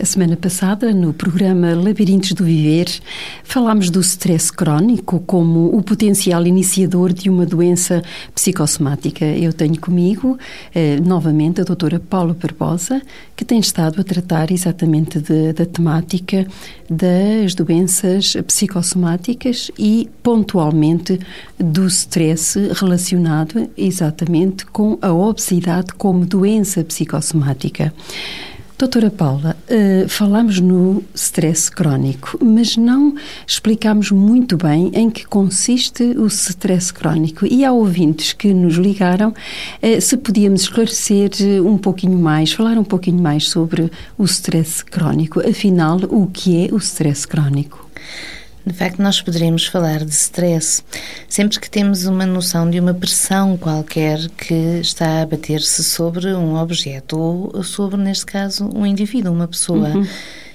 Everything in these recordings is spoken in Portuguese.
A semana passada, no programa Labirintos do Viver, falámos do stress crónico como o potencial iniciador de uma doença psicossomática. Eu tenho comigo, eh, novamente, a doutora Paula Barbosa, que tem estado a tratar exatamente de, da temática das doenças psicossomáticas e, pontualmente, do stress relacionado exatamente com a obesidade como doença psicossomática. Doutora Paula, uh, falamos no stress crónico, mas não explicamos muito bem em que consiste o stress crónico. E há ouvintes que nos ligaram, uh, se podíamos esclarecer eh, um pouquinho mais, falar um pouquinho mais sobre o stress crónico. Afinal, o que é o stress crónico? De facto, nós poderíamos falar de stress sempre que temos uma noção de uma pressão qualquer que está a bater-se sobre um objeto ou sobre, neste caso, um indivíduo, uma pessoa. Uhum.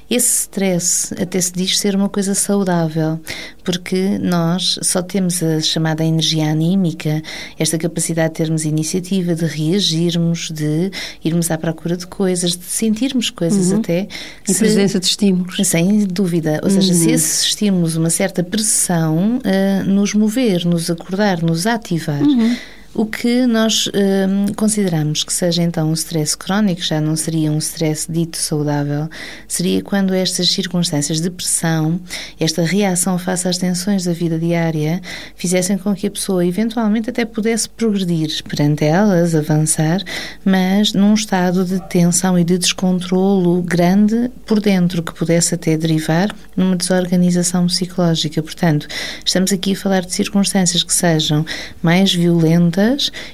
Esse stress até se diz ser uma coisa saudável, porque nós só temos a chamada energia anímica, esta capacidade de termos iniciativa, de reagirmos, de irmos à procura de coisas, de sentirmos coisas uhum. até. Em se, presença de estímulos. Sem dúvida. Ou seja, se uhum. esses estímulos, uma certa pressão, uh, nos mover, nos acordar, nos ativar. Uhum. O que nós hum, consideramos que seja então um stress crónico, já não seria um stress dito saudável, seria quando estas circunstâncias de pressão, esta reação face às tensões da vida diária, fizessem com que a pessoa eventualmente até pudesse progredir perante elas, avançar, mas num estado de tensão e de descontrolo grande por dentro, que pudesse até derivar numa desorganização psicológica. Portanto, estamos aqui a falar de circunstâncias que sejam mais violentas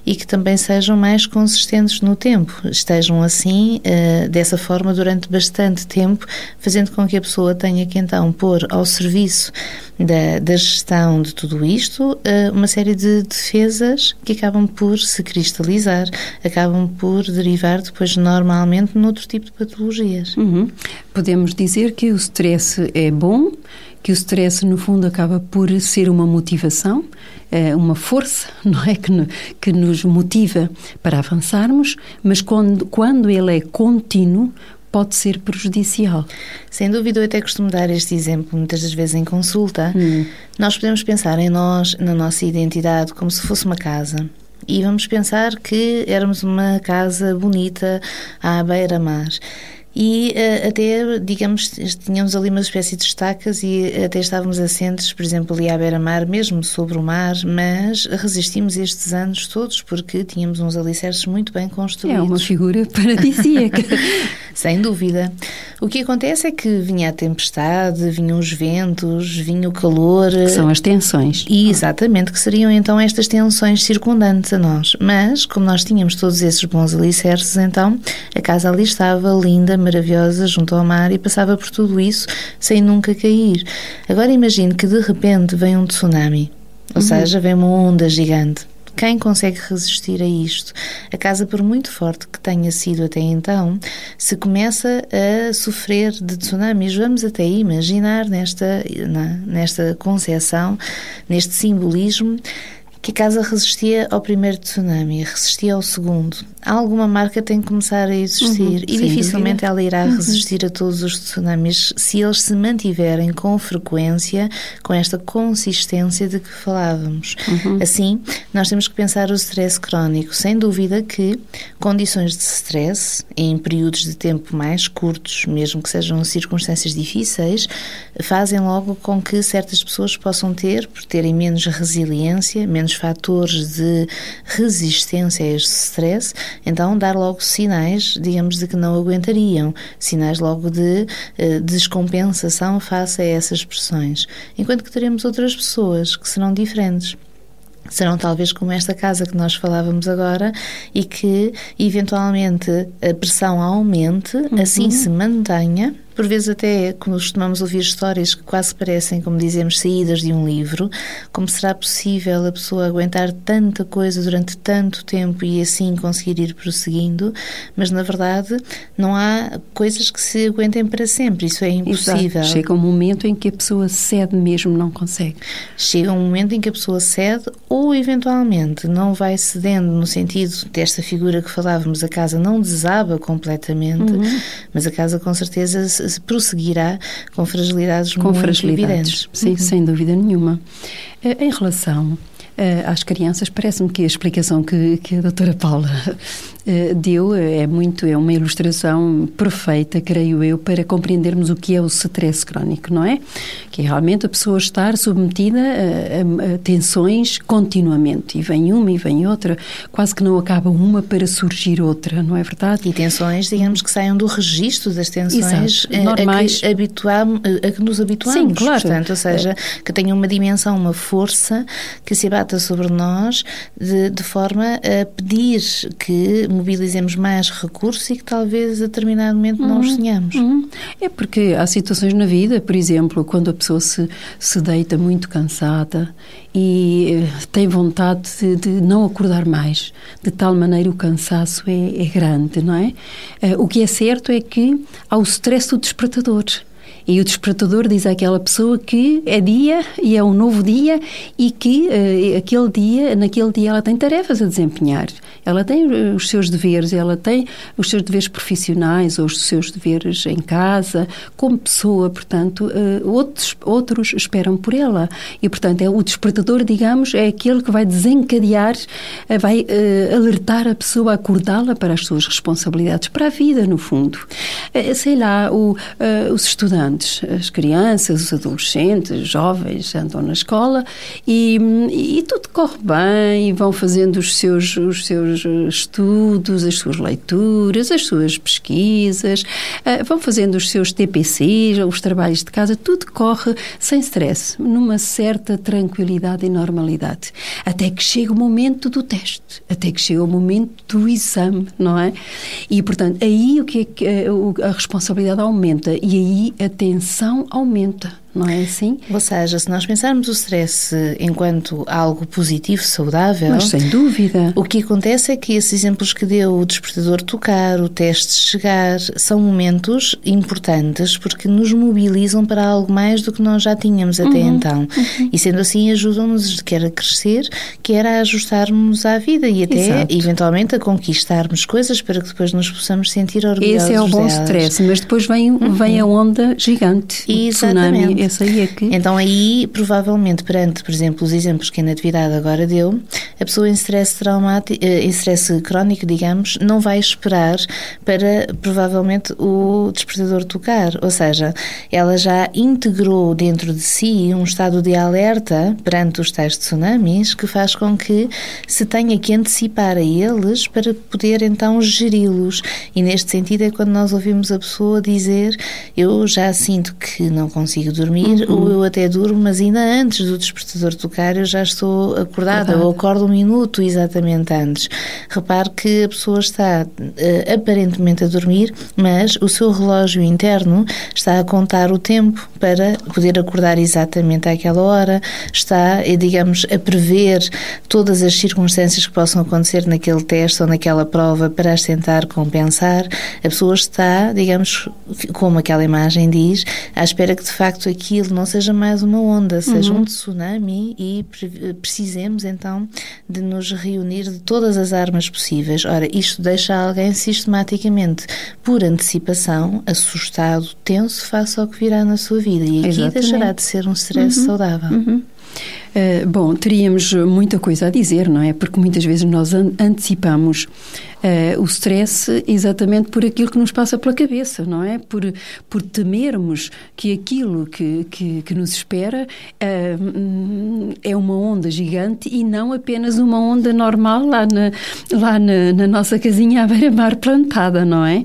e que também sejam mais consistentes no tempo, estejam assim, uh, dessa forma, durante bastante tempo, fazendo com que a pessoa tenha que então pôr ao serviço da, da gestão de tudo isto uh, uma série de defesas que acabam por se cristalizar, acabam por derivar depois normalmente noutro tipo de patologias. Uhum. Podemos dizer que o stress é bom, que o stress, no fundo, acaba por ser uma motivação, é uma força, não é? Que, que nos motiva para avançarmos, mas quando, quando ele é contínuo, pode ser prejudicial. Sem dúvida, eu até costumo dar este exemplo muitas das vezes em consulta. Hum. Nós podemos pensar em nós, na nossa identidade, como se fosse uma casa. E vamos pensar que éramos uma casa bonita à beira-mar. E uh, até, digamos, tínhamos ali uma espécie de estacas e até estávamos assentes, por exemplo, ali à beira-mar, mesmo sobre o mar, mas resistimos estes anos todos porque tínhamos uns alicerces muito bem construídos. É uma figura paradisíaca. Sem dúvida. O que acontece é que vinha a tempestade, vinham os ventos, vinha o calor. Que são as tensões. E, exatamente, que seriam então estas tensões circundantes a nós. Mas, como nós tínhamos todos esses bons alicerces, então a casa ali estava linda, maravilhosa, junto ao mar e passava por tudo isso sem nunca cair. Agora imagine que de repente vem um tsunami. Ou uhum. seja, vem uma onda gigante. Quem consegue resistir a isto? A casa, por muito forte que tenha sido até então, se começa a sofrer de tsunamis, vamos até imaginar nesta, na, nesta concepção, neste simbolismo, que a casa resistia ao primeiro tsunami, resistia ao segundo. Alguma marca tem que começar a existir uhum, e dificilmente ela irá uhum. resistir a todos os tsunamis se eles se mantiverem com frequência, com esta consistência de que falávamos. Uhum. Assim, nós temos que pensar o stress crónico. Sem dúvida que condições de stress, em períodos de tempo mais curtos, mesmo que sejam circunstâncias difíceis, fazem logo com que certas pessoas possam ter, por terem menos resiliência, menos fatores de resistência a este stress, então dar logo sinais, digamos, de que não aguentariam, sinais logo de uh, descompensação face a essas pressões. Enquanto que teremos outras pessoas que serão diferentes serão talvez como esta casa que nós falávamos agora e que eventualmente a pressão aumente, uhum. assim se mantenha por vezes até costumamos ouvir histórias que quase parecem, como dizemos, saídas de um livro. Como será possível a pessoa aguentar tanta coisa durante tanto tempo e assim conseguir ir prosseguindo? Mas na verdade não há coisas que se aguentem para sempre. Isso é impossível. Exato. Chega um momento em que a pessoa cede mesmo, não consegue. Chega um momento em que a pessoa cede ou eventualmente não vai cedendo no sentido desta figura que falávamos, a casa não desaba completamente, uhum. mas a casa com certeza prosseguirá com fragilidades com muito fragilidades. evidentes. Sim, uhum. sem dúvida nenhuma. Eh, em relação às crianças, parece-me que a explicação que, que a doutora Paula eh, deu é muito, é uma ilustração perfeita, creio eu, para compreendermos o que é o stress crónico, não é? Que é realmente a pessoa estar submetida a, a, a tensões continuamente, e vem uma e vem outra, quase que não acaba uma para surgir outra, não é verdade? E tensões, digamos, que saiam do registro das tensões Exato, normais. A que, habituam, a que nos habituamos, Sim, claro. portanto, ou seja, que tenham uma dimensão, uma força que se abata sobre nós de, de forma a pedir que mobilizemos mais recursos e que talvez a determinado momento uhum, não os uhum. tenhamos. Uhum. É porque há situações na vida, por exemplo, quando a pessoa se, se deita muito cansada e eh, tem vontade de, de não acordar mais, de tal maneira o cansaço é, é grande, não é? Uh, o que é certo é que há o stress do despertador. E o despertador diz àquela pessoa que é dia e é um novo dia e que uh, aquele dia, naquele dia ela tem tarefas a desempenhar. Ela tem eh, os seus deveres, ela tem os seus deveres profissionais ou os seus deveres em casa, como pessoa, portanto, uh, outros, outros esperam por ela. E, portanto, é o despertador, digamos, é aquele que vai desencadear, uh, vai alertar a pessoa, acordá-la para as suas responsabilidades, para a vida, no fundo. sei lá, o, os estudantes as crianças, os adolescentes, jovens andam na escola e, e tudo corre bem, vão fazendo os seus, os seus estudos, as suas leituras, as suas pesquisas, uh, vão fazendo os seus TPCs, os trabalhos de casa, tudo corre sem stress, numa certa tranquilidade e normalidade. Até que chega o momento do teste, até que chega o momento do exame, não é? E, portanto, aí o que é que eh, a responsabilidade aumenta e aí a tensão aumenta não é assim? Ou seja, se nós pensarmos o stress enquanto algo positivo, saudável. Mas sem dúvida. O que acontece é que esses exemplos que deu, o despertador tocar, o teste chegar, são momentos importantes porque nos mobilizam para algo mais do que nós já tínhamos até uhum, então. Uhum. E sendo assim, ajudam-nos quer a crescer, quer a ajustarmos à vida e até, Exato. eventualmente, a conquistarmos coisas para que depois nos possamos sentir orgulhosos. Esse é o bom delas. stress, mas depois vem, uhum. vem a onda gigante, o tsunami aí é que... Então aí, provavelmente, perante, por exemplo, os exemplos que a Natividade agora deu, a pessoa em stress traumático, eh, em stress crónico, digamos, não vai esperar para, provavelmente, o despertador tocar. Ou seja, ela já integrou dentro de si um estado de alerta perante os tais tsunamis que faz com que se tenha que antecipar a eles para poder, então, geri-los. E neste sentido é quando nós ouvimos a pessoa dizer eu já sinto que não consigo dormir dormir, uhum. ou eu até durmo, mas ainda antes do despertador tocar eu já estou acordada, ou acordo um minuto exatamente antes. Repare que a pessoa está uh, aparentemente a dormir, mas o seu relógio interno está a contar o tempo para poder acordar exatamente àquela hora, está, eh, digamos, a prever todas as circunstâncias que possam acontecer naquele teste ou naquela prova para as tentar compensar. A pessoa está, digamos, como aquela imagem diz, à espera que de facto aquilo não seja mais uma onda, seja uhum. um tsunami e precisemos então de nos reunir de todas as armas possíveis. Ora, isto deixa alguém sistematicamente, por antecipação, assustado, tenso face ao que virá na sua vida e aqui Exatamente. deixará de ser um stress uhum. saudável. Uhum. Uh, bom, teríamos muita coisa a dizer, não é? Porque muitas vezes nós an antecipamos uh, o stress exatamente por aquilo que nos passa pela cabeça, não é? Por, por temermos que aquilo que, que, que nos espera uh, é uma onda gigante e não apenas uma onda normal lá na, lá na, na nossa casinha à beira-mar plantada, não é?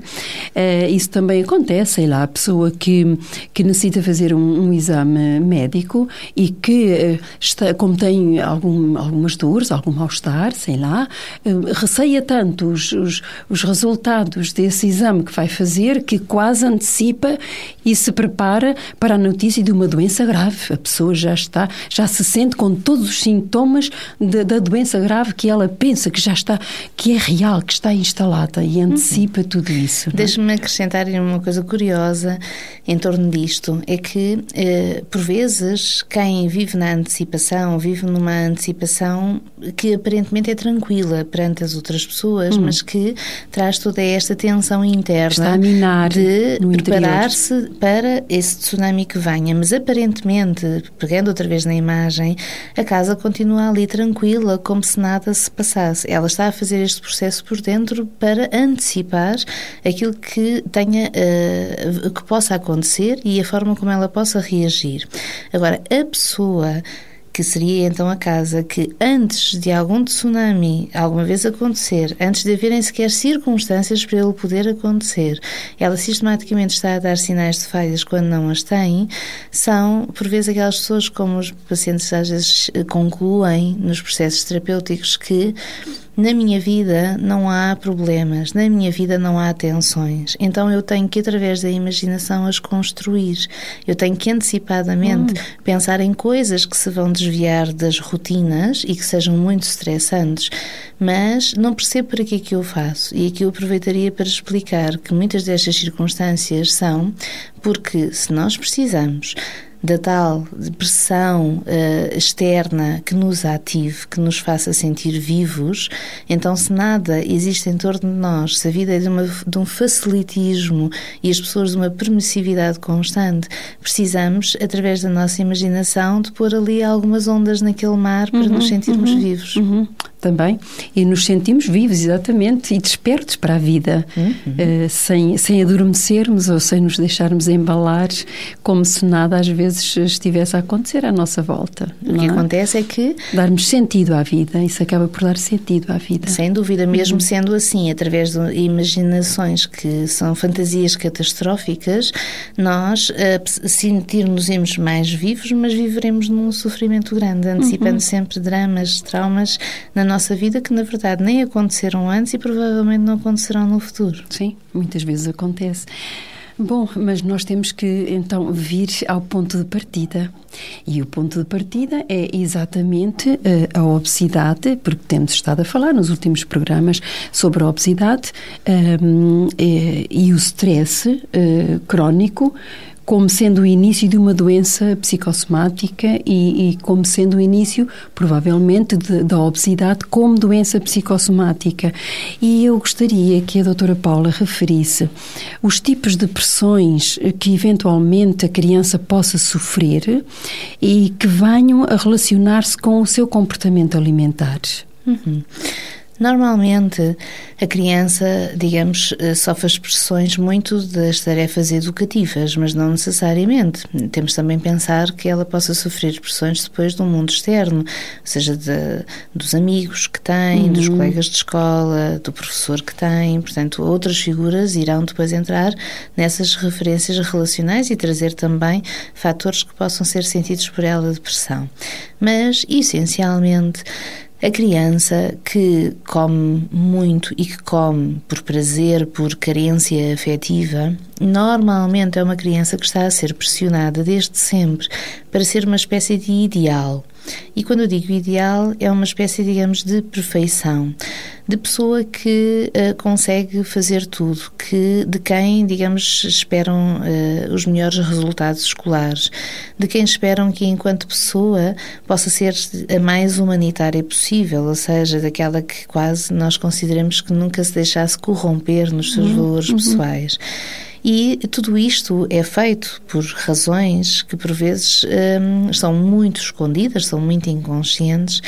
isso também acontece, sei lá, a pessoa que, que necessita fazer um, um exame médico e que está, como tem algum, algumas dores, algum mal-estar, sei lá, receia tanto os, os, os, resultados desse exame que vai fazer que quase antecipa e se prepara para a notícia de uma doença grave. A pessoa já está, já se sente com todos os sintomas de, da doença grave que ela pensa que já está, que é real, que está instalada e antecipa uhum. tudo isso. É? Deixe-me acrescentar uma coisa curiosa em torno disto, é que, eh, por vezes, quem vive na antecipação, vive numa antecipação que aparentemente é tranquila perante as outras pessoas, hum. mas que traz toda esta tensão interna de preparar-se para esse tsunami que venha. Mas aparentemente, pegando outra vez na imagem, a casa continua ali tranquila, como se nada se passasse. Ela está a fazer este processo por dentro para antecipar aquilo que tenha, uh, que possa acontecer e a forma como ela possa reagir. Agora, a pessoa que seria então a casa que antes de algum tsunami alguma vez acontecer, antes de haverem sequer circunstâncias para ele poder acontecer, ela sistematicamente está a dar sinais de falhas quando não as tem, são por vezes aquelas pessoas como os pacientes às vezes concluem nos processos terapêuticos que na minha vida não há problemas, na minha vida não há tensões. Então eu tenho que, através da imaginação, as construir. Eu tenho que antecipadamente hum. pensar em coisas que se vão desviar das rotinas e que sejam muito estressantes, mas não percebo para que é que eu faço. E aqui eu aproveitaria para explicar que muitas destas circunstâncias são porque se nós precisamos da tal pressão uh, externa que nos ative, que nos faça sentir vivos, então se nada existe em torno de nós, se a vida é de, uma, de um facilitismo e as pessoas de uma permissividade constante, precisamos, através da nossa imaginação, de pôr ali algumas ondas naquele mar para uhum, nos sentirmos uhum, vivos. Uhum também e nos sentimos vivos, exatamente, e despertos para a vida, uhum. uh, sem, sem adormecermos ou sem nos deixarmos embalar como se nada às vezes estivesse a acontecer à nossa volta. O que é? acontece é que. Darmos sentido à vida, isso acaba por dar sentido à vida. Sem dúvida, mesmo uhum. sendo assim, através de imaginações que são fantasias catastróficas, nós uh, sentirmos mais vivos, mas viveremos num sofrimento grande, antecipando uhum. sempre dramas, traumas na nossa vida que, na verdade, nem aconteceram antes e provavelmente não acontecerão no futuro. Sim, muitas vezes acontece. Bom, mas nós temos que então vir ao ponto de partida. E o ponto de partida é exatamente uh, a obesidade, porque temos estado a falar nos últimos programas sobre a obesidade um, ehm, e, e, o stress uh, crónico como sendo o início de uma doença psicossomática e, e como sendo o início, provavelmente, de, da obesidade como doença psicossomática. E eu gostaria que a doutora Paula referisse os tipos de pressões que eventualmente a criança possa sofrer e que venham a relacionar-se com o seu comportamento alimentar. Uhum. Normalmente, a criança, digamos, eh, sofre as pressões muito das tarefas educativas, mas não necessariamente. Temos também pensar que ela possa sofrer pressões depois do mundo externo, seja de, dos amigos que tem, uhum. dos colegas de escola, do professor que tem. Portanto, outras figuras irão depois entrar nessas referências relacionais e trazer também fatores que possam ser sentidos por ela de pressão. Mas, essencialmente, a criança que come muito e que come por prazer, por carência afetiva, normalmente é uma criança que está a ser pressionada desde sempre para ser uma espécie de ideal. E quando eu digo ideal, é uma espécie, digamos, de perfeição, de pessoa que uh, consegue fazer tudo, que de quem, digamos, esperam uh, os melhores resultados escolares, de quem esperam que, enquanto pessoa, possa ser a mais humanitária possível, ou seja, daquela que quase nós consideramos que nunca se deixasse corromper nos seus uhum. valores uhum. pessoais. E tudo isto é feito por razões que, por vezes, hum, são muito escondidas, são muito inconscientes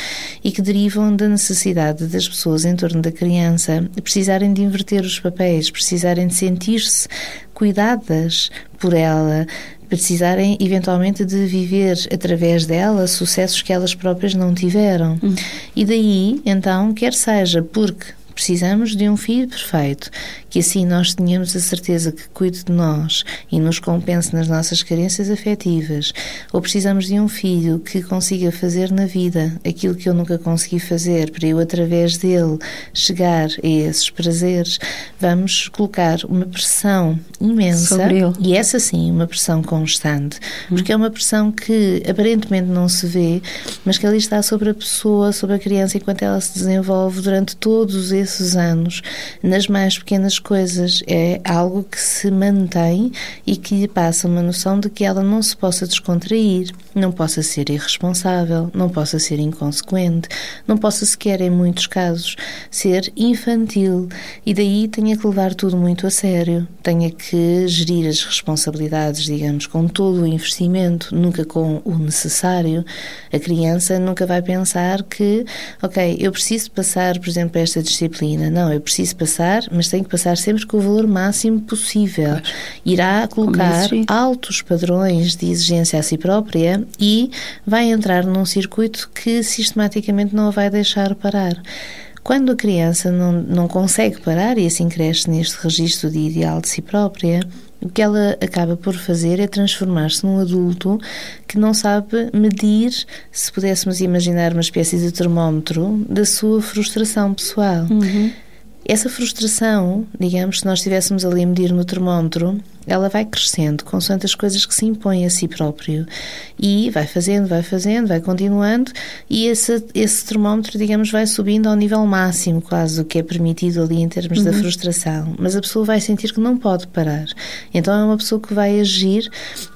e que derivam da necessidade das pessoas em torno da criança precisarem de inverter os papéis, precisarem de sentir-se cuidadas por ela, precisarem eventualmente de viver através dela sucessos que elas próprias não tiveram. Hum. E daí, então, quer seja porque Precisamos de um filho perfeito, que assim nós tenhamos a certeza que cuide de nós e nos compense nas nossas carências afetivas. Ou precisamos de um filho que consiga fazer na vida aquilo que eu nunca consegui fazer, para eu, através dele, chegar a esses prazeres. Vamos colocar uma pressão imensa. Sobre ele. E essa sim, uma pressão constante. Porque é uma pressão que aparentemente não se vê, mas que ali está sobre a pessoa, sobre a criança, enquanto ela se desenvolve durante todos esses anos, nas mais pequenas coisas. É algo que se mantém e que lhe passa uma noção de que ela não se possa descontrair, não possa ser irresponsável, não possa ser inconsequente, não possa sequer, em muitos casos, ser infantil. E daí tenha que levar tudo muito a sério, tenha que gerir as responsabilidades, digamos, com todo o investimento, nunca com o necessário. A criança nunca vai pensar que, ok, eu preciso passar, por exemplo, esta disciplina. Não, eu preciso passar, mas tenho que passar sempre com o valor máximo possível. Irá colocar altos padrões de exigência a si própria e vai entrar num circuito que sistematicamente não a vai deixar parar. Quando a criança não, não consegue parar e assim cresce neste registro de ideal de si própria, o que ela acaba por fazer é transformar-se num adulto que não sabe medir, se pudéssemos imaginar uma espécie de termómetro, da sua frustração pessoal. Uhum. Essa frustração, digamos, se nós estivéssemos ali a medir no termómetro, ela vai crescendo consoante as coisas que se impõem a si próprio. E vai fazendo, vai fazendo, vai continuando, e esse, esse termómetro, digamos, vai subindo ao nível máximo, quase, o que é permitido ali em termos uhum. da frustração. Mas a pessoa vai sentir que não pode parar. Então é uma pessoa que vai agir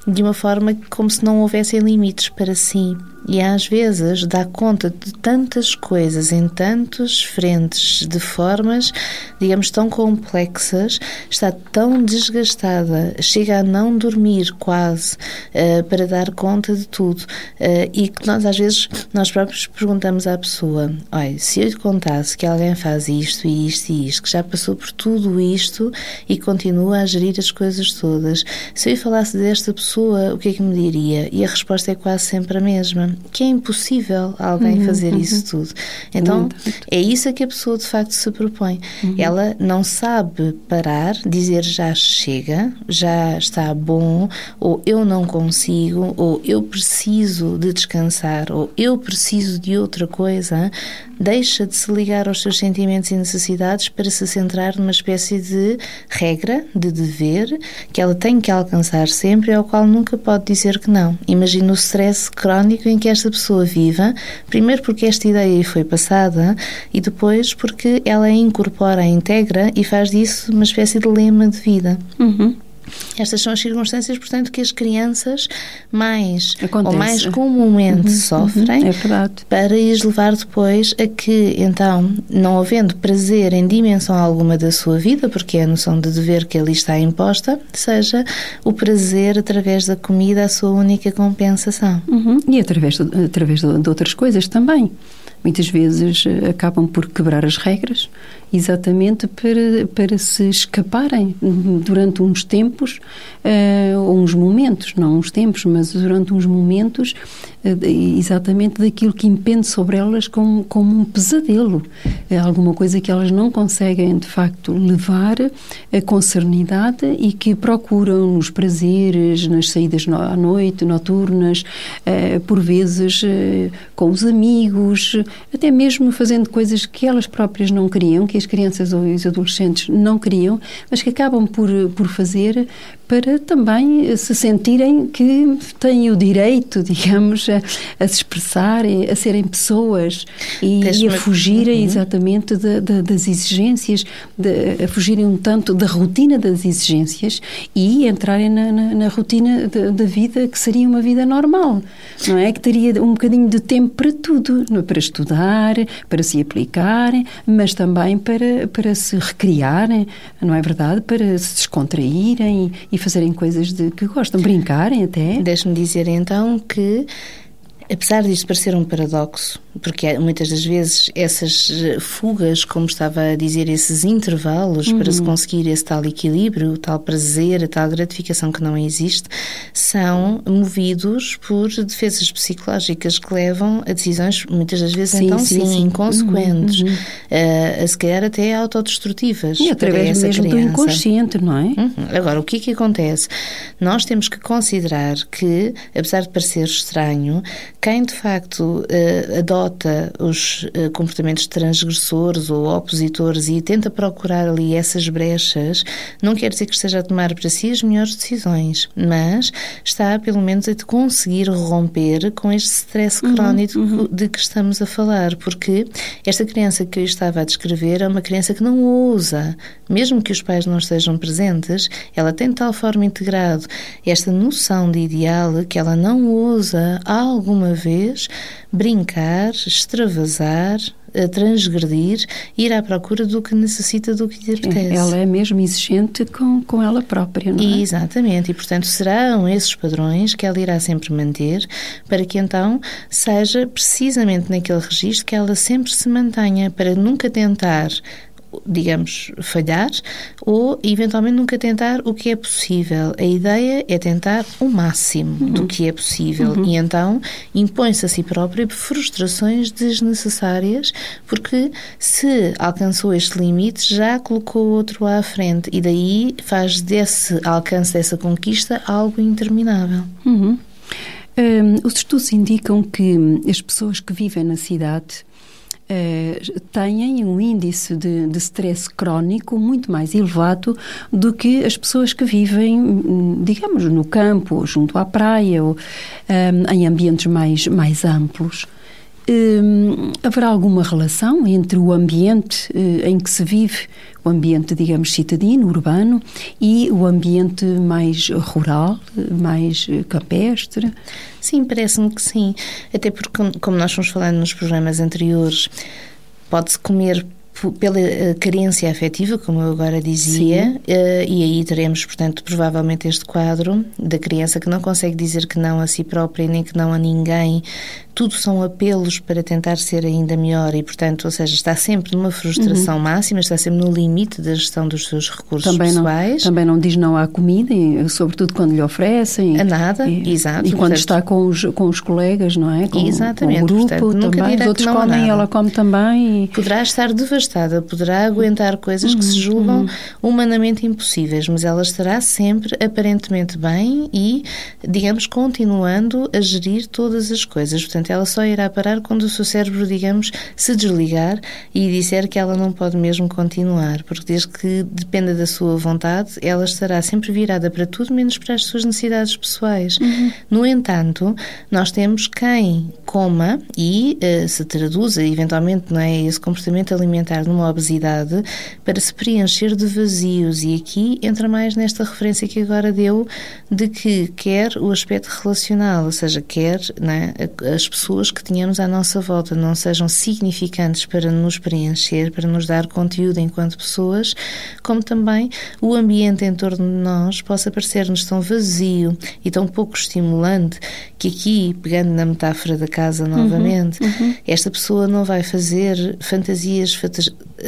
de uma forma como se não houvessem limites para si e às vezes dá conta de tantas coisas em tantas frentes, de formas, digamos, tão complexas, está tão desgastada, chega a não dormir quase uh, para dar conta de tudo. Uh, e que nós, às vezes, nós próprios perguntamos à pessoa: olha, se eu lhe contasse que alguém faz isto e isto e isto, que já passou por tudo isto e continua a gerir as coisas todas, se eu lhe falasse desta pessoa, o que é que me diria? E a resposta é quase sempre a mesma que é impossível alguém uhum, fazer uhum. isso tudo. Então, é isso a que a pessoa de facto se propõe. Uhum. Ela não sabe parar, dizer já chega, já está bom, ou eu não consigo, ou eu preciso de descansar, ou eu preciso de outra coisa, deixa de se ligar aos seus sentimentos e necessidades para se centrar numa espécie de regra, de dever, que ela tem que alcançar sempre e ao qual nunca pode dizer que não. Imagina o stress crónico em que esta pessoa viva, primeiro porque esta ideia foi passada e depois porque ela a incorpora, a integra e faz disso uma espécie de lema de vida. Uhum. Estas são as circunstâncias, portanto, que as crianças mais Acontece. ou mais comumente uhum, sofrem uhum, é para as levar depois a que, então, não havendo prazer em dimensão alguma da sua vida, porque é a noção de dever que ali está imposta, seja o prazer através da comida a sua única compensação. Uhum. E através, de, através de, de outras coisas também muitas vezes eh, acabam por quebrar as regras, exatamente para, para se escaparem durante uns tempos, uh, ou uns momentos, não uns tempos, mas durante uns momentos, exatamente daquilo que impende sobre elas como, como um pesadelo. É alguma coisa que elas não conseguem, de facto, levar uh, com serenidade e que procuram nos prazeres, nas saídas no, à noite, noturnas, por vezes com os amigos, até mesmo fazendo coisas que elas próprias não queriam, que as crianças ou os adolescentes não queriam, mas que acabam por, por fazer para também se sentirem que têm o direito, digamos, a, a se expressarem, a serem pessoas e, e a fugirem uhum. exatamente de, de, das exigências, de, a fugirem um tanto da rotina das exigências e entrarem na, na, na rotina da vida que seria uma vida normal, não é? Que teria um bocadinho de tempo para tudo, é? para estudar, para se aplicarem, mas também para, para se recriarem, não é verdade? Para se descontraírem e fazerem coisas de que gostam, brincarem até. Deixe-me dizer então que, apesar disto parecer um paradoxo, porque muitas das vezes essas fugas, como estava a dizer, esses intervalos uhum. para se uhum. conseguir esse tal equilíbrio, tal prazer, tal gratificação que não existe, são movidos por defesas psicológicas que levam a decisões, muitas das vezes, sim, então sim, sim, sim. inconsequentes, uhum. a, a se calhar até autodestrutivas. E através mesmo criança. do inconsciente, não é? Uhum. Agora, o que é que acontece? Nós temos que considerar que, apesar de parecer estranho, quem de facto uh, adota os uh, comportamentos transgressores ou opositores e tenta procurar ali essas brechas, não quer dizer que esteja a tomar para si as melhores decisões, mas está pelo menos a conseguir romper com este stress uhum, crónico uhum. de que estamos a falar, porque esta criança que eu estava a descrever é uma criança que não ousa, mesmo que os pais não estejam presentes, ela tem de tal forma integrado esta noção de ideal que ela não ousa alguma vez brincar, extravasar, transgredir, ir à procura do que necessita, do que lhe apetece. Ela é mesmo exigente com, com ela própria, não é? Exatamente, e portanto serão esses padrões que ela irá sempre manter para que então seja precisamente naquele registro que ela sempre se mantenha, para nunca tentar digamos, falhar ou eventualmente nunca tentar o que é possível. A ideia é tentar o máximo uhum. do que é possível uhum. e então impõe-se a si própria frustrações desnecessárias porque se alcançou este limite já colocou outro à frente e daí faz desse alcance dessa conquista algo interminável. Uhum. Um, os estudos indicam que as pessoas que vivem na cidade uh, têm um índice de, de stress crónico muito mais elevado do que as pessoas que vivem, digamos, no campo, junto à praia ou um, em ambientes mais, mais amplos. Um, haverá alguma relação entre o ambiente uh, em que se vive, o ambiente, digamos, citadino, urbano, e o ambiente mais rural, mais campestre? Sim, parece-me que sim. Até porque, como nós fomos falando nos programas anteriores, pode-se comer pela eh, carência afetiva, como eu agora dizia, uh, e aí teremos, portanto, provavelmente este quadro da criança que não consegue dizer que não a si própria nem que não a ninguém, tudo são apelos para tentar ser ainda melhor e, portanto, ou seja, está sempre numa frustração uhum. máxima, está sempre no limite da gestão dos seus recursos também pessoais. Não, também não diz não à comida, sobretudo quando lhe oferecem. A nada, e, exato. E quando portanto, está com os, com os colegas, não é? Com, exatamente. Com o grupo portanto, também, os outros comem, ela come também. E... Poderá estar devastada, poderá aguentar coisas uhum. que se julgam uhum. humanamente impossíveis, mas ela estará sempre aparentemente bem e, digamos, continuando a gerir todas as coisas. Portanto, Portanto, ela só irá parar quando o seu cérebro, digamos, se desligar e disser que ela não pode mesmo continuar, porque desde que dependa da sua vontade, ela estará sempre virada para tudo menos para as suas necessidades pessoais. Uhum. No entanto, nós temos quem coma e uh, se traduza eventualmente não é esse comportamento alimentar numa obesidade para se preencher de vazios e aqui entra mais nesta referência que agora deu de que quer o aspecto relacional, ou seja, quer é, as pessoas que tenhamos à nossa volta não sejam significantes para nos preencher, para nos dar conteúdo enquanto pessoas, como também o ambiente em torno de nós possa parecer-nos tão vazio e tão pouco estimulante que aqui, pegando na metáfora da casa novamente, uhum, uhum. esta pessoa não vai fazer fantasias,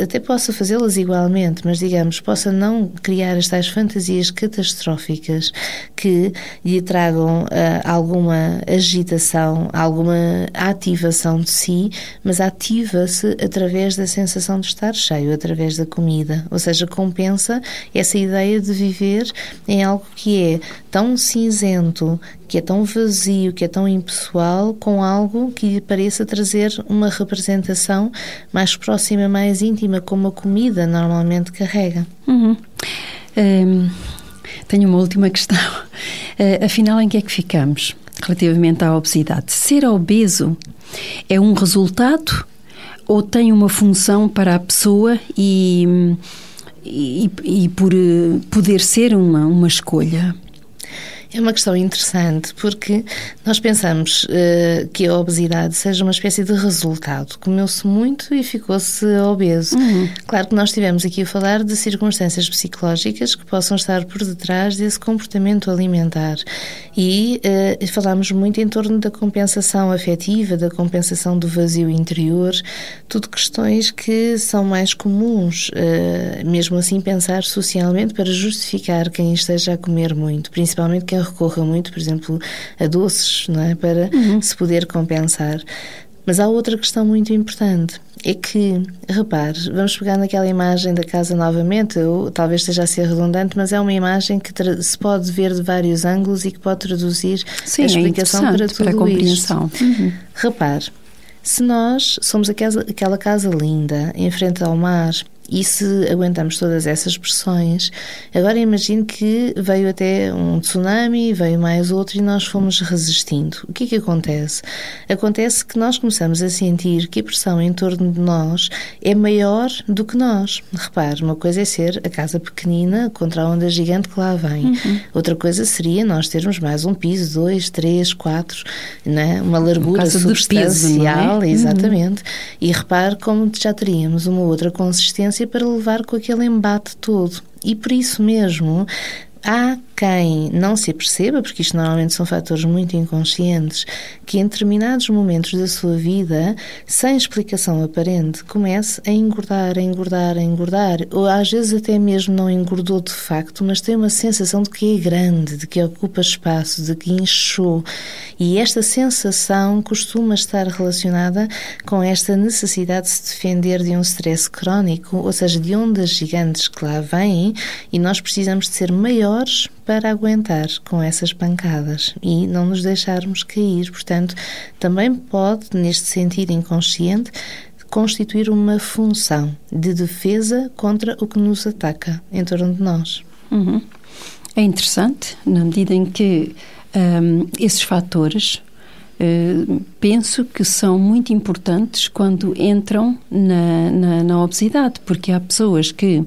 até possa fazê-las igualmente, mas digamos, possa não criar as tais fantasias catastróficas que lhe tragam uh, alguma agitação, alguma ativação de si, mas ativa-se através da sensação de estar cheio, através da comida. Ou seja, compensa essa ideia de viver em algo que é tão cinzento, que é tão vazio, que é tão impessoal, com algo que lhe pareça trazer uma representação mais próxima, mais íntima, como a comida normalmente carrega. Uhum. Um, tenho uma última questão. Uh, afinal, em que é que ficamos? Relativamente à obesidade. Ser obeso é um resultado ou tem uma função para a pessoa e, e, e por eh, poder ser uma, uma escolha? É uma questão interessante porque nós pensamos uh, que a obesidade seja uma espécie de resultado. Comeu-se muito e ficou-se obeso. Uhum. Claro que nós estivemos aqui a falar de circunstâncias psicológicas que possam estar por detrás desse comportamento alimentar. E uh, falámos muito em torno da compensação afetiva, da compensação do vazio interior, tudo questões que são mais comuns, uh, mesmo assim, pensar socialmente para justificar quem esteja a comer muito, principalmente quem recorra muito, por exemplo, a doces, não é? Para uhum. se poder compensar. Mas há outra questão muito importante, é que, repare, vamos pegar naquela imagem da casa novamente, ou talvez esteja a ser redundante, mas é uma imagem que se pode ver de vários ângulos e que pode traduzir Sim, a é explicação é para tudo para a compreensão. isto. Uhum. Repare, se nós somos aquela casa linda, em frente ao mar, e se aguentamos todas essas pressões, agora imagine que veio até um tsunami, veio mais outro e nós fomos resistindo. O que é que acontece? Acontece que nós começamos a sentir que a pressão em torno de nós é maior do que nós. Repare, uma coisa é ser a casa pequenina contra a onda gigante que lá vem. Uhum. Outra coisa seria nós termos mais um piso, dois, três, quatro, né? uma largura substancial, peso, é? exatamente. Uhum. E repare como já teríamos uma outra consistência para levar com aquele embate todo. E por isso mesmo há quem não se aperceba, porque isto normalmente são fatores muito inconscientes, que em determinados momentos da sua vida, sem explicação aparente, comece a engordar, a engordar, a engordar, ou às vezes até mesmo não engordou de facto, mas tem uma sensação de que é grande, de que ocupa espaço, de que inchou. E esta sensação costuma estar relacionada com esta necessidade de se defender de um stress crónico, ou seja, de ondas gigantes que lá vêm, e nós precisamos de ser maiores para aguentar com essas pancadas e não nos deixarmos cair. Portanto, também pode, neste sentido inconsciente, constituir uma função de defesa contra o que nos ataca em torno de nós. Uhum. É interessante, na medida em que um, esses fatores uh, penso que são muito importantes quando entram na, na, na obesidade, porque há pessoas que uh,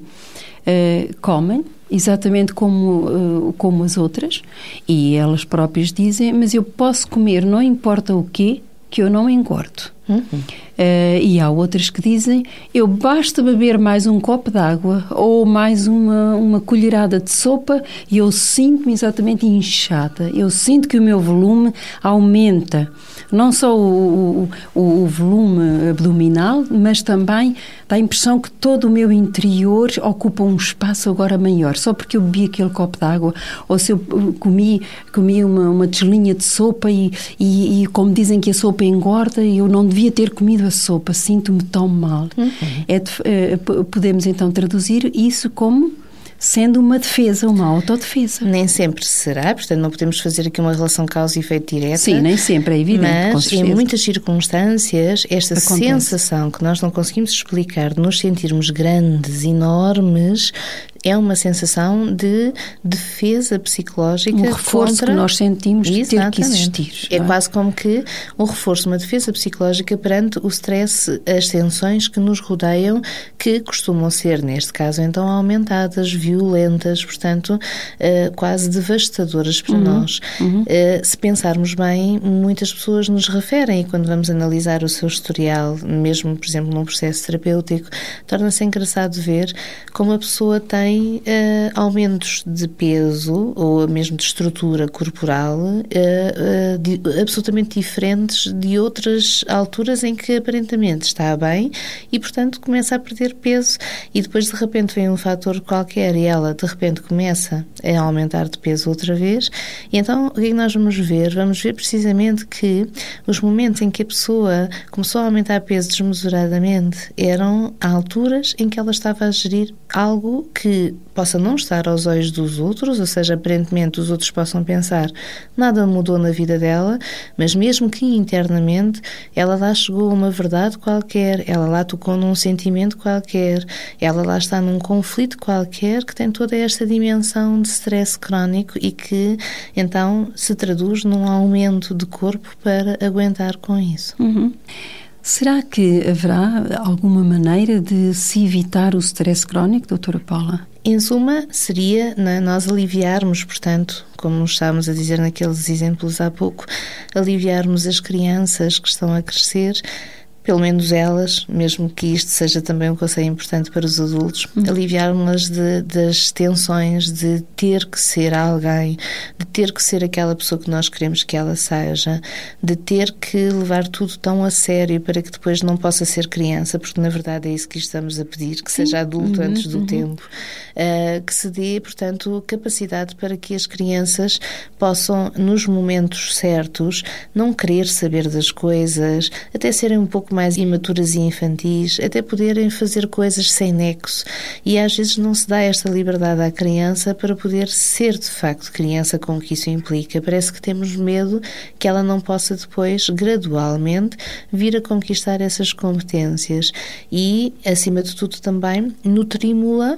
comem exatamente como, uh, como as outras, e elas próprias dizem: Mas eu posso comer, não importa o quê, que eu não engordo. Uhum. Uh, e há outras que dizem: eu basta beber mais um copo d'água ou mais uma, uma colherada de sopa e eu sinto-me exatamente inchada. Eu sinto que o meu volume aumenta. Não só o, o, o volume abdominal, mas também dá a impressão que todo o meu interior ocupa um espaço agora maior, só porque eu bebi aquele copo d'água, ou se eu comi, comi uma, uma tigelinha de sopa e, e, e, como dizem que a sopa engorda, eu não devia ter comido a sopa, sinto-me tão mal. Uhum. É, é, podemos então traduzir isso como sendo uma defesa, uma autodefesa. Nem sempre será, portanto não podemos fazer aqui uma relação causa e efeito direta. Sim, nem sempre, é evidente. Mas em muitas circunstâncias, esta Acontece. sensação que nós não conseguimos explicar de nos sentirmos grandes, enormes, é uma sensação de defesa psicológica um reforço contra... que nós sentimos de ter que existir. É, é, quase como que um reforço, uma defesa psicológica perante o stress, as tensões que nos rodeiam, que costumam ser, neste caso, então aumentadas, violentas, portanto, uh, quase devastadoras para uhum. nós. Uhum. Uh, se pensarmos bem, muitas pessoas nos referem, e quando vamos analisar o seu historial, mesmo, por exemplo, num processo terapêutico, torna-se engraçado ver como a pessoa tem tem uh, aumentos de peso ou mesmo de estrutura corporal uh, uh, de, absolutamente diferentes de outras alturas em que aparentemente está bem e, portanto, começa a perder peso e depois de repente vem um fator qualquer e ela de repente começa a aumentar de peso outra vez. E então o que é que nós vamos ver? Vamos ver precisamente que os momentos em que a pessoa começou a aumentar peso desmesuradamente eram alturas em que ela estava a gerir algo que possa não estar aos olhos dos outros, ou seja, aparentemente os outros possam pensar nada mudou na vida dela, mas mesmo que internamente ela lá chegou a uma verdade qualquer, ela lá tocou num sentimento qualquer, ela lá está num conflito qualquer que tem toda esta dimensão de stress crónico e que então se traduz num aumento de corpo para aguentar com isso. Uhum. Será que haverá alguma maneira de se evitar o stress crónico, doutora Paula? Em suma, seria né, nós aliviarmos, portanto, como estávamos a dizer naqueles exemplos há pouco, aliviarmos as crianças que estão a crescer pelo menos elas, mesmo que isto seja também um conselho importante para os adultos, uhum. aliviarmos-las das tensões de ter que ser alguém, de ter que ser aquela pessoa que nós queremos que ela seja, de ter que levar tudo tão a sério para que depois não possa ser criança, porque na verdade é isso que estamos a pedir, que seja adulto uhum, antes do uhum. tempo, uh, que se dê, portanto, capacidade para que as crianças possam, nos momentos certos, não querer saber das coisas, até serem um pouco pouco mais imaturas e infantis, até poderem fazer coisas sem nexo. E às vezes não se dá esta liberdade à criança para poder ser de facto criança com o que isso implica. Parece que temos medo que ela não possa depois, gradualmente, vir a conquistar essas competências. E, acima de tudo, também nutrimos-la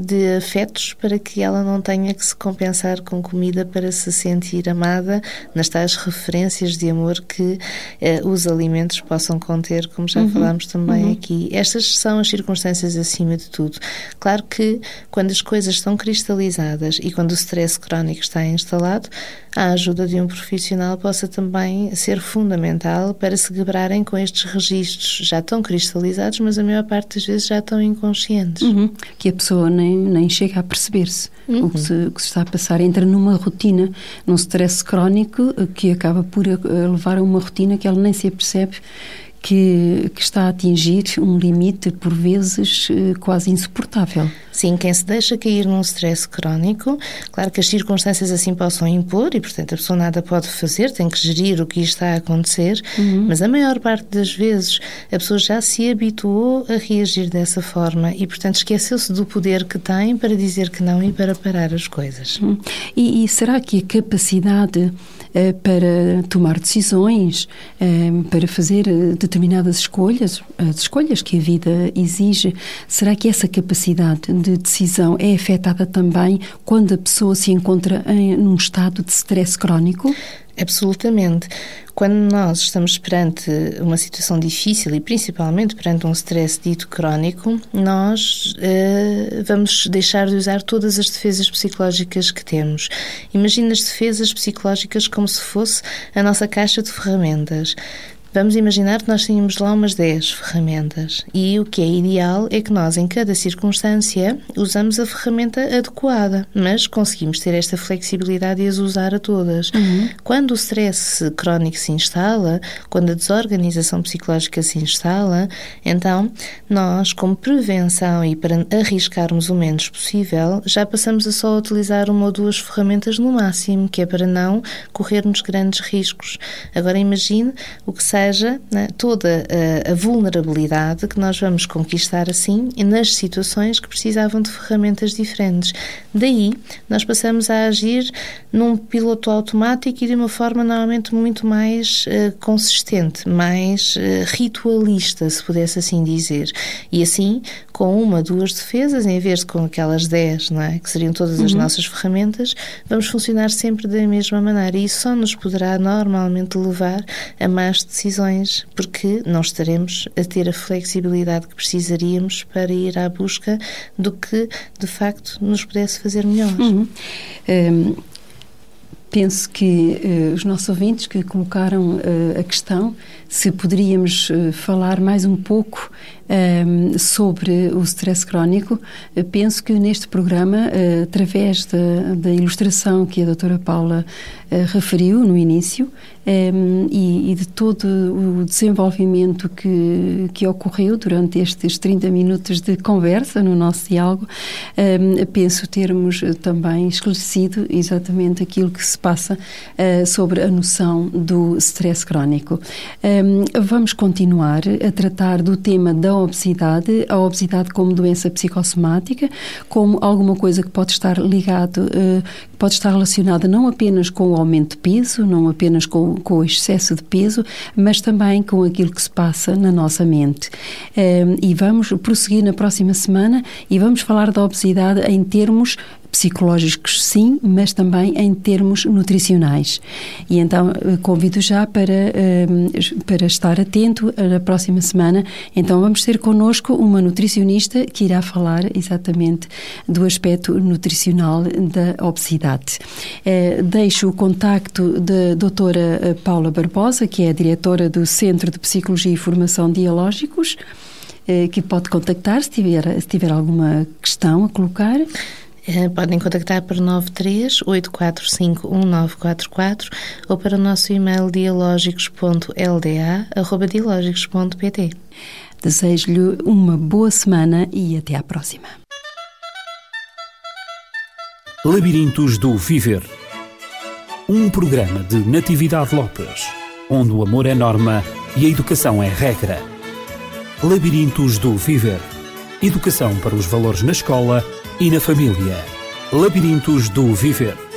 de afetos para que ela não tenha que se compensar com comida para se sentir amada nas tais referências de amor que uh, os alimentos possam conter, como já uhum. falámos também uhum. aqui. Estas são as circunstâncias acima de tudo. Claro que quando as coisas estão cristalizadas e quando o stress crónico está instalado, a ajuda de um profissional possa também ser fundamental para se quebrarem com estes registros já tão cristalizados, mas a maior parte das vezes já tão inconscientes. Uhum. Que a pessoa nem, nem chega a perceber-se uhum. o, que se, o que se está a passar. Entra numa rotina, num stress crónico que acaba por eh, levar a uma rotina que ela nem se apercebe que, que, está a atingir um limite, por vezes, eh, quase insuportável. Sim, quem se deixa cair num stress crónico, claro que as circunstâncias assim possam impor e, portanto, a pessoa nada pode fazer, tem que gerir o que está a acontecer, uhum. mas a maior parte das vezes a pessoa já se habituou a reagir dessa forma e, portanto, esqueceu-se do poder que tem para dizer que não e para parar as coisas. Uhum. E, e será que a capacidade eh, para tomar decisões, eh, para fazer eh, determinadas escolhas, as escolhas que a vida exige, será que essa capacidade de decisão é afetada também quando a pessoa se encontra em num estado de stress crónico? Absolutamente. Quando nós estamos perante uma situação difícil e principalmente perante um stress dito crónico, nós uh, vamos deixar de usar todas as defesas psicológicas que temos. Imagina as defesas psicológicas como se fosse a nossa caixa de ferramentas. Vamos imaginar que nós tínhamos lá umas 10 ferramentas e o que é ideal é que nós, em cada circunstância, usamos a ferramenta adequada, mas conseguimos ter esta flexibilidade e as usar a todas. Uhum. Quando o stress crónico se instala, quando a desorganização psicológica se instala, então nós, como prevenção e para arriscarmos o menos possível, já passamos a só utilizar uma ou duas ferramentas no máximo, que é para não corrermos grandes riscos. Agora imagine o que sai seja né, toda a, a, vulnerabilidade que nós vamos conquistar assim nas situações que precisavam de ferramentas diferentes. Daí, nós passamos a agir num piloto automático e de uma forma normalmente muito mais uh, consistente, mais uh, ritualista, se pudesse assim dizer. E assim, com uma, duas defesas, em vez de com aquelas dez, é? que seriam todas uhum. as nossas ferramentas, vamos funcionar sempre da mesma maneira. E isso só nos poderá normalmente levar a más decisões decisões, porque não estaremos a ter a flexibilidade que precisaríamos para ir à busca do que de facto nos pudesse fazer melhor. Uhum. Um, penso que uh, os nossos ouvintes que colocaram uh, a questão se poderíamos uh, falar mais um pouco um, sobre o stress crónico, penso que neste programa, através da, da, ilustração que a doutora Paula referiu no início, um, e, e, de todo o desenvolvimento que, que ocorreu durante estes 30 minutos de conversa no nosso diálogo, um, penso termos também esclarecido exatamente aquilo que se passa uh, sobre a noção do stress crónico. Um, vamos continuar a tratar do tema da obesidade, a obesidade como doença psicossomática, como alguma coisa que pode estar ligado, uh, pode estar relacionada não apenas com o aumento de peso, não apenas com com, o excesso de peso, mas também com aquilo que se passa na nossa mente. Um, e vamos prosseguir na próxima semana e vamos falar da obesidade em termos psicológicos, sim, mas também em termos nutricionais. E então eh, convido já para, eh, para estar atento na próxima semana. Então vamos ter connosco uma nutricionista que irá falar exatamente do aspecto nutricional da obesidade. Eh, deixo o contacto da doutora Paula Barbosa, que é a diretora do Centro de Psicologia e Formação Dialógicos, que pode contactar se tiver, se tiver alguma questão a colocar. Eh, podem contactar para 93 845 1944 ou para o nosso e-mail dialógicos.lda.dialógicos.pt. Desejo-lhe uma boa semana e até à próxima. Labirintos do Viver Um programa de Natividade Lopes, onde o amor é norma e a educação é regra. Labirintos do Viver Educação para os valores na escola e na família. Labirintos do Viver.